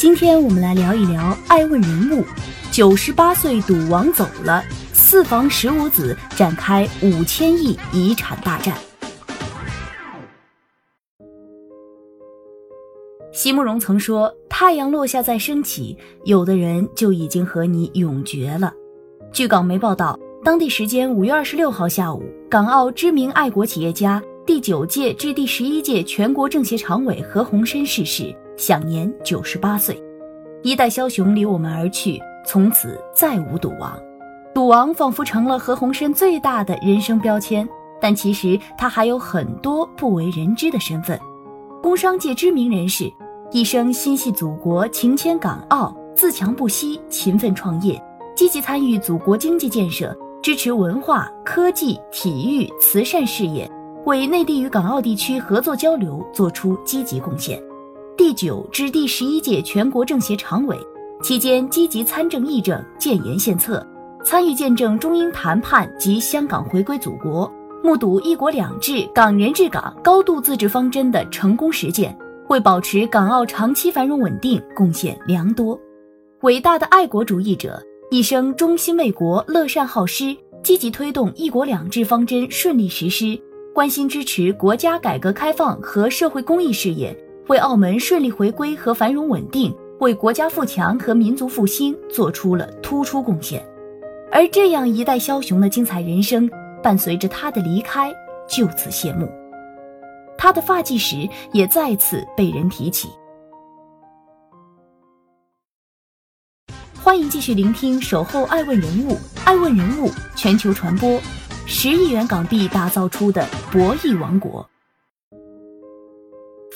今天我们来聊一聊爱问人物，九十八岁赌王走了，四房十五子展开五千亿遗产大战。席慕容曾说：“太阳落下再升起，有的人就已经和你永绝了。”据港媒报道，当地时间五月二十六号下午，港澳知名爱国企业家、第九届至第十一届全国政协常委何鸿燊逝世，享年九十八岁。一代枭雄离我们而去，从此再无赌王。赌王仿佛成了何鸿燊最大的人生标签，但其实他还有很多不为人知的身份：工商界知名人士。一生心系祖国，情牵港澳，自强不息，勤奋创业，积极参与祖国经济建设，支持文化、科技、体育、慈善事业，为内地与港澳地区合作交流做出积极贡献。第九至第十一届全国政协常委期间，积极参政议政，建言献策，参与见证中英谈判及香港回归祖国，目睹“一国两制”、“港人治港”、高度自治方针的成功实践。为保持港澳长期繁荣稳定贡献良多，伟大的爱国主义者，一生忠心为国、乐善好施，积极推动“一国两制”方针顺利实施，关心支持国家改革开放和社会公益事业，为澳门顺利回归和繁荣稳定，为国家富强和民族复兴做出了突出贡献。而这样一代枭雄的精彩人生，伴随着他的离开就此谢幕。他的发迹史也再次被人提起。欢迎继续聆听《守候爱问人物》，爱问人物全球传播，十亿元港币打造出的博弈王国。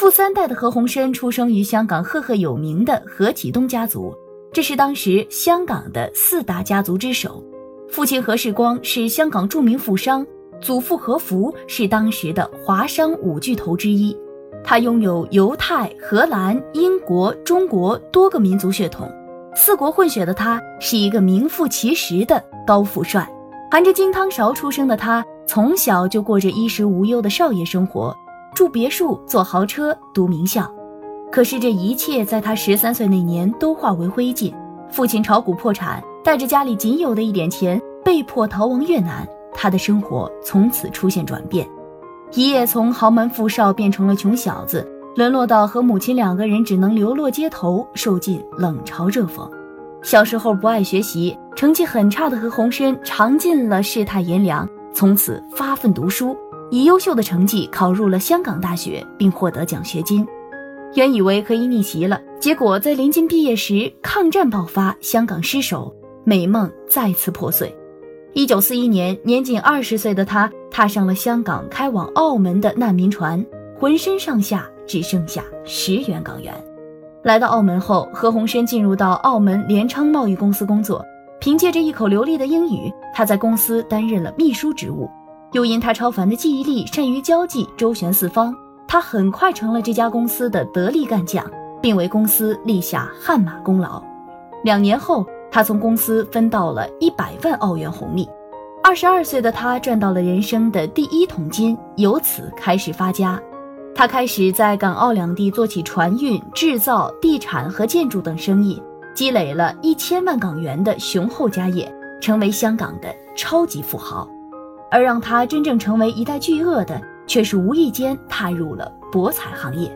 富三代的何鸿燊出生于香港赫赫有名的何启东家族，这是当时香港的四大家族之首。父亲何世光是香港著名富商。祖父何福是当时的华商五巨头之一，他拥有犹太、荷兰、英国、中国多个民族血统，四国混血的他是一个名副其实的高富帅。含着金汤勺出生的他，从小就过着衣食无忧的少爷生活，住别墅、坐豪车、读名校。可是这一切在他十三岁那年都化为灰烬，父亲炒股破产，带着家里仅有的一点钱，被迫逃亡越南。他的生活从此出现转变，一夜从豪门富少变成了穷小子，沦落到和母亲两个人只能流落街头，受尽冷嘲热讽。小时候不爱学习，成绩很差的何鸿燊尝尽了世态炎凉，从此发奋读书，以优秀的成绩考入了香港大学，并获得奖学金。原以为可以逆袭了，结果在临近毕业时，抗战爆发，香港失守，美梦再次破碎。一九四一年，年仅二十岁的他踏上了香港开往澳门的难民船，浑身上下只剩下十元港元。来到澳门后，何鸿燊进入到澳门联昌贸易公司工作。凭借着一口流利的英语，他在公司担任了秘书职务。又因他超凡的记忆力、善于交际、周旋四方，他很快成了这家公司的得力干将，并为公司立下汗马功劳。两年后。他从公司分到了一百万澳元红利，二十二岁的他赚到了人生的第一桶金，由此开始发家。他开始在港澳两地做起船运、制造、地产和建筑等生意，积累了一千万港元的雄厚家业，成为香港的超级富豪。而让他真正成为一代巨鳄的，却是无意间踏入了博彩行业。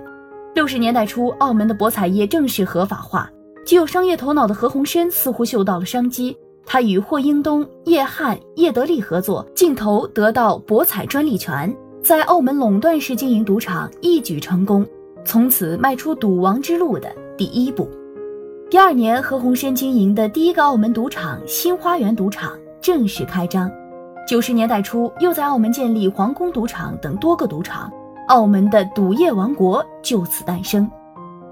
六十年代初，澳门的博彩业正式合法化。具有商业头脑的何鸿燊似乎嗅到了商机，他与霍英东、叶汉、叶德利合作，竞投得到博彩专利权，在澳门垄断式经营赌场，一举成功，从此迈出赌王之路的第一步。第二年，何鸿燊经营的第一个澳门赌场新花园赌场正式开张。九十年代初，又在澳门建立皇宫赌场等多个赌场，澳门的赌业王国就此诞生。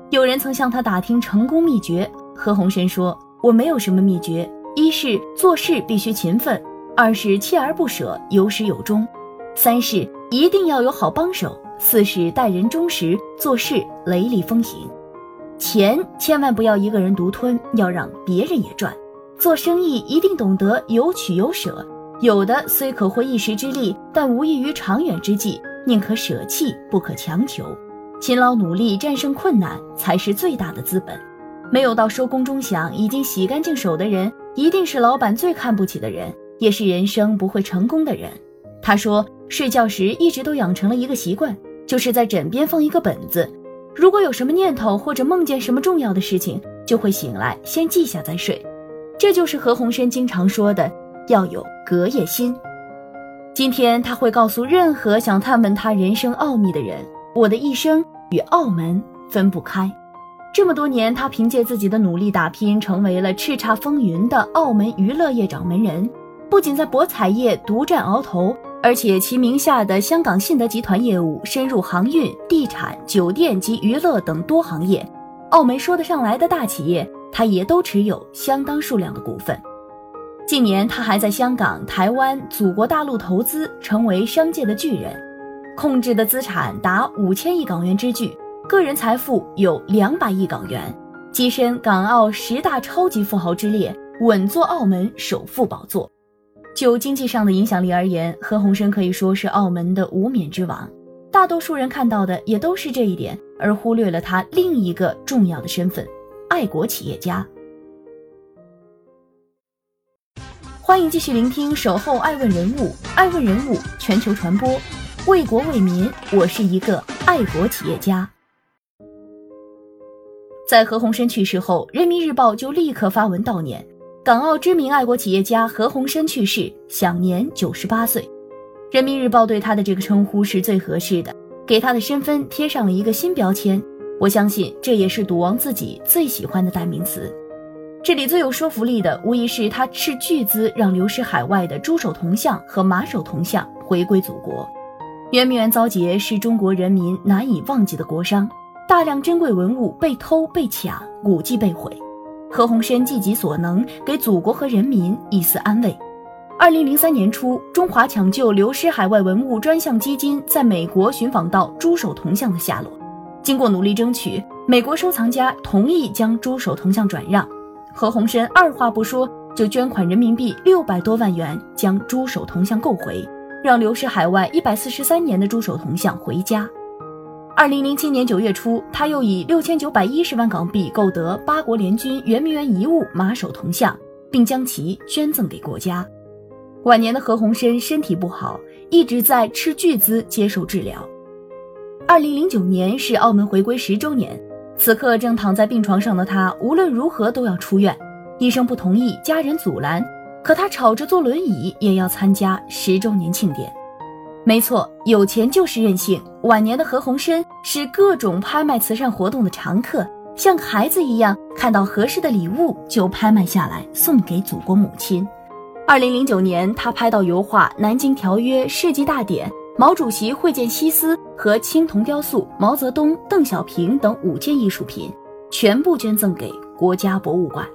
有人曾向他打听成功秘诀，何鸿燊说：“我没有什么秘诀，一是做事必须勤奋，二是锲而不舍，有始有终，三是一定要有好帮手，四是待人忠实，做事雷厉风行。钱千万不要一个人独吞，要让别人也赚。做生意一定懂得有取有舍，有的虽可获一时之利，但无益于长远之计，宁可舍弃，不可强求。”勤劳努力战胜困难才是最大的资本。没有到收工钟响已经洗干净手的人，一定是老板最看不起的人，也是人生不会成功的人。他说，睡觉时一直都养成了一个习惯，就是在枕边放一个本子，如果有什么念头或者梦见什么重要的事情，就会醒来先记下再睡。这就是何鸿燊经常说的要有隔夜心。今天他会告诉任何想探问他人生奥秘的人。我的一生与澳门分不开。这么多年，他凭借自己的努力打拼，成为了叱咤风云的澳门娱乐业掌门人。不仅在博彩业独占鳌头，而且其名下的香港信德集团业务深入航运、地产、酒店及娱乐等多行业。澳门说得上来的大企业，他也都持有相当数量的股份。近年，他还在香港、台湾、祖国大陆投资，成为商界的巨人。控制的资产达五千亿港元之巨，个人财富有两百亿港元，跻身港澳十大超级富豪之列，稳坐澳门首富宝座。就经济上的影响力而言，何鸿燊可以说是澳门的无冕之王。大多数人看到的也都是这一点，而忽略了他另一个重要的身份——爱国企业家。欢迎继续聆听《守候爱问人物》，爱问人物全球传播。为国为民，我是一个爱国企业家。在何鸿燊去世后，《人民日报》就立刻发文悼念港澳知名爱国企业家何鸿燊去世，享年九十八岁。《人民日报》对他的这个称呼是最合适的，给他的身份贴上了一个新标签。我相信这也是赌王自己最喜欢的代名词。这里最有说服力的，无疑是他斥巨资让流失海外的猪首铜像和马首铜像回归祖国。圆明园遭劫是中国人民难以忘记的国殇，大量珍贵文物被偷被抢，古迹被毁。何鸿燊尽己所能，给祖国和人民一丝安慰。二零零三年初，中华抢救流失海外文物专项基金在美国寻访到猪首铜像的下落，经过努力争取，美国收藏家同意将猪首铜像转让。何鸿燊二话不说就捐款人民币六百多万元，将猪首铜像购回。让流失海外一百四十三年的猪首铜像回家。二零零七年九月初，他又以六千九百一十万港币购得八国联军圆明园遗物马首铜像，并将其捐赠给国家。晚年的何鸿燊身体不好，一直在斥巨资接受治疗。二零零九年是澳门回归十周年，此刻正躺在病床上的他，无论如何都要出院，医生不同意，家人阻拦。可他吵着坐轮椅也要参加十周年庆典。没错，有钱就是任性。晚年的何鸿燊是各种拍卖慈善活动的常客，像孩子一样，看到合适的礼物就拍卖下来送给祖国母亲。二零零九年，他拍到油画《南京条约》《世纪大典》《毛主席会见西斯》和青铜雕塑毛泽东、邓小平等五件艺术品，全部捐赠给国家博物馆。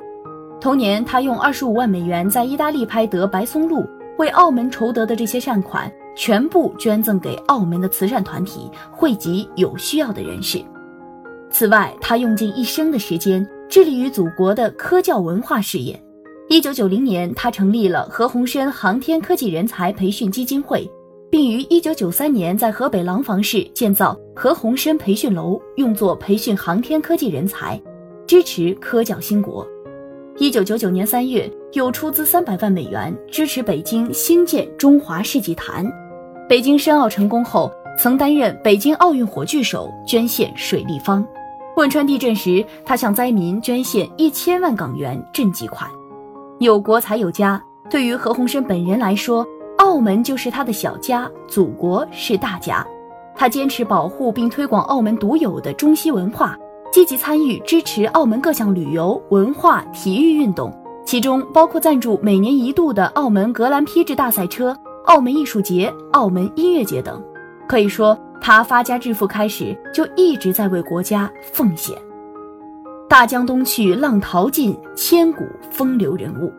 同年，他用二十五万美元在意大利拍得《白松露》，为澳门筹得的这些善款全部捐赠给澳门的慈善团体，惠及有需要的人士。此外，他用尽一生的时间致力于祖国的科教文化事业。一九九零年，他成立了何鸿燊航天科技人才培训基金会，并于一九九三年在河北廊坊市建造何鸿燊培训楼，用作培训航天科技人才，支持科教兴国。一九九九年三月，又出资三百万美元支持北京兴建中华世纪坛。北京申奥成功后，曾担任北京奥运火炬手，捐献水立方。汶川地震时，他向灾民捐献一千万港元赈济款。有国才有家，对于何鸿燊本人来说，澳门就是他的小家，祖国是大家。他坚持保护并推广澳门独有的中西文化。积极参与支持澳门各项旅游、文化、体育运动，其中包括赞助每年一度的澳门格兰披治大赛车、澳门艺术节、澳门音乐节等。可以说，他发家致富开始就一直在为国家奉献。大江东去，浪淘尽，千古风流人物。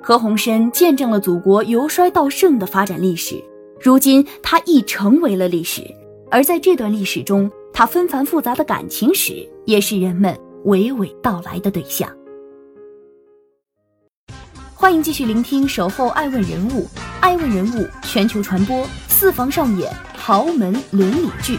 何鸿燊见证了祖国由衰到盛的发展历史，如今他亦成为了历史。而在这段历史中，他纷繁复杂的感情史也是人们娓娓道来的对象。欢迎继续聆听《守候爱问人物》，爱问人物全球传播，四房上演豪门伦理剧。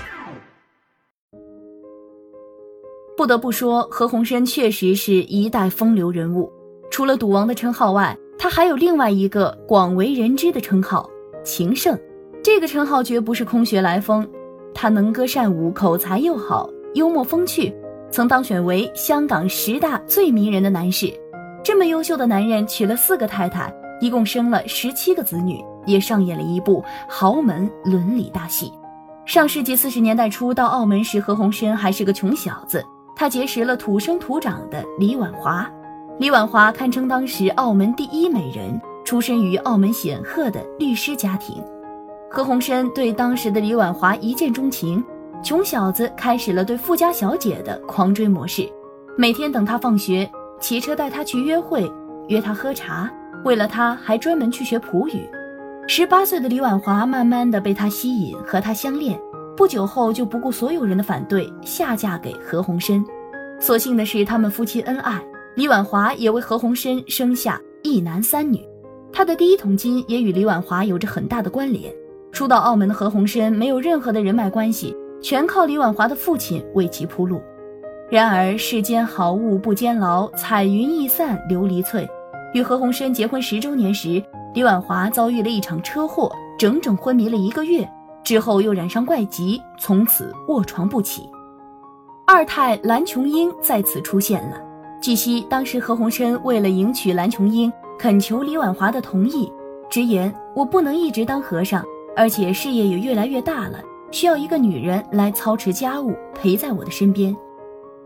不得不说，何鸿燊确实是一代风流人物。除了赌王的称号外，他还有另外一个广为人知的称号——情圣。这个称号绝不是空穴来风，他能歌善舞，口才又好，幽默风趣，曾当选为香港十大最迷人的男士。这么优秀的男人，娶了四个太太，一共生了十七个子女，也上演了一部豪门伦理大戏。上世纪四十年代初到澳门时，何鸿燊还是个穷小子。他结识了土生土长的李婉华，李婉华堪称当时澳门第一美人，出身于澳门显赫的律师家庭。何鸿燊对当时的李婉华一见钟情，穷小子开始了对富家小姐的狂追模式，每天等她放学，骑车带她去约会，约她喝茶，为了她还专门去学普语。十八岁的李婉华慢慢的被他吸引，和他相恋。不久后，就不顾所有人的反对，下嫁给何鸿燊。所幸的是，他们夫妻恩爱，李婉华也为何鸿燊生下一男三女。他的第一桶金也与李婉华有着很大的关联。初到澳门的何鸿燊没有任何的人脉关系，全靠李婉华的父亲为其铺路。然而世间好物不坚牢，彩云易散琉璃脆。与何鸿燊结婚十周年时，李婉华遭遇了一场车祸，整整昏迷了一个月。之后又染上怪疾，从此卧床不起。二太蓝琼英再次出现了。据悉，当时何鸿燊为了迎娶蓝琼英，恳求李婉华的同意，直言：“我不能一直当和尚，而且事业也越来越大了，需要一个女人来操持家务，陪在我的身边。”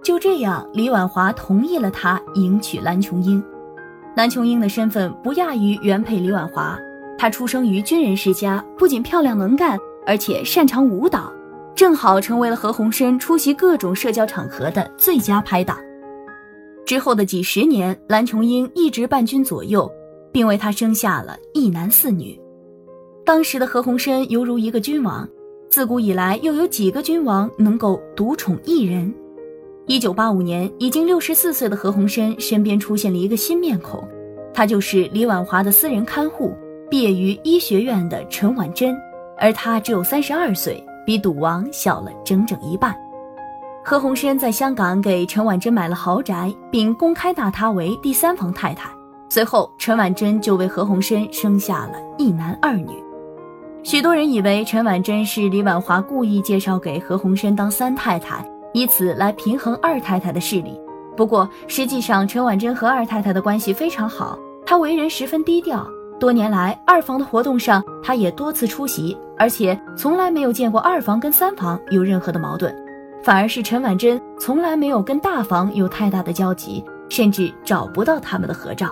就这样，李婉华同意了他迎娶蓝琼英。蓝琼英的身份不亚于原配李婉华，她出生于军人世家，不仅漂亮能干。而且擅长舞蹈，正好成为了何鸿燊出席各种社交场合的最佳拍档。之后的几十年，蓝琼缨一直伴君左右，并为他生下了一男四女。当时的何鸿燊犹如一个君王，自古以来又有几个君王能够独宠一人？一九八五年，已经六十四岁的何鸿燊身边出现了一个新面孔，他就是李婉华的私人看护，毕业于医学院的陈婉珍。而他只有三十二岁，比赌王小了整整一半。何鸿燊在香港给陈婉珍买了豪宅，并公开纳她为第三房太太。随后，陈婉珍就为何鸿燊生下了一男二女。许多人以为陈婉珍是李婉华故意介绍给何鸿燊当三太太，以此来平衡二太太的势力。不过，实际上陈婉珍和二太太的关系非常好，她为人十分低调。多年来，二房的活动上，她也多次出席，而且从来没有见过二房跟三房有任何的矛盾，反而是陈婉珍从来没有跟大房有太大的交集，甚至找不到他们的合照。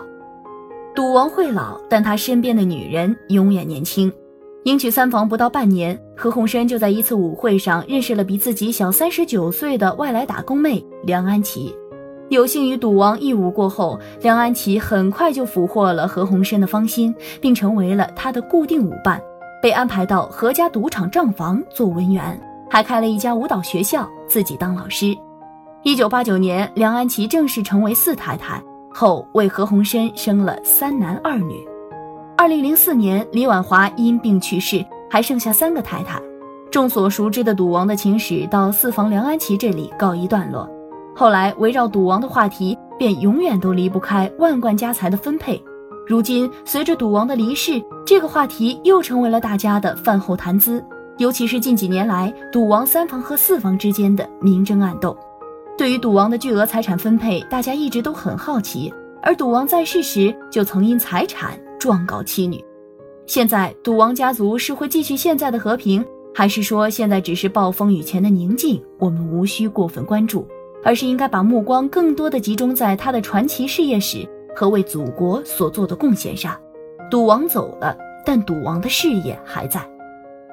赌王会老，但他身边的女人永远年轻。迎娶三房不到半年，何鸿燊就在一次舞会上认识了比自己小三十九岁的外来打工妹梁安琪。有幸与赌王一舞过后，梁安琪很快就俘获了何鸿燊的芳心，并成为了他的固定舞伴，被安排到何家赌场账房做文员，还开了一家舞蹈学校，自己当老师。一九八九年，梁安琪正式成为四太太后，为何鸿燊生了三男二女。二零零四年，李婉华因病去世，还剩下三个太太。众所熟知的赌王的情史到四房梁安琪这里告一段落。后来，围绕赌王的话题便永远都离不开万贯家财的分配。如今，随着赌王的离世，这个话题又成为了大家的饭后谈资。尤其是近几年来，赌王三房和四房之间的明争暗斗。对于赌王的巨额财产分配，大家一直都很好奇。而赌王在世时，就曾因财产状告妻女。现在，赌王家族是会继续现在的和平，还是说现在只是暴风雨前的宁静？我们无需过分关注。而是应该把目光更多的集中在他的传奇事业史和为祖国所做的贡献上。赌王走了，但赌王的事业还在。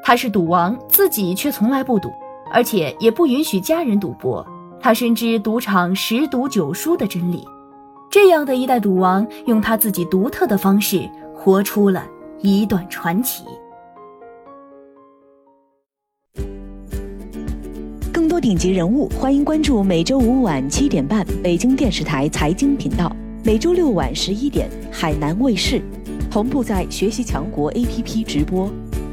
他是赌王，自己却从来不赌，而且也不允许家人赌博。他深知赌场十赌九输的真理。这样的一代赌王，用他自己独特的方式，活出了一段传奇。更多顶级人物，欢迎关注每周五晚七点半北京电视台财经频道，每周六晚十一点海南卫视，同步在学习强国 APP 直播。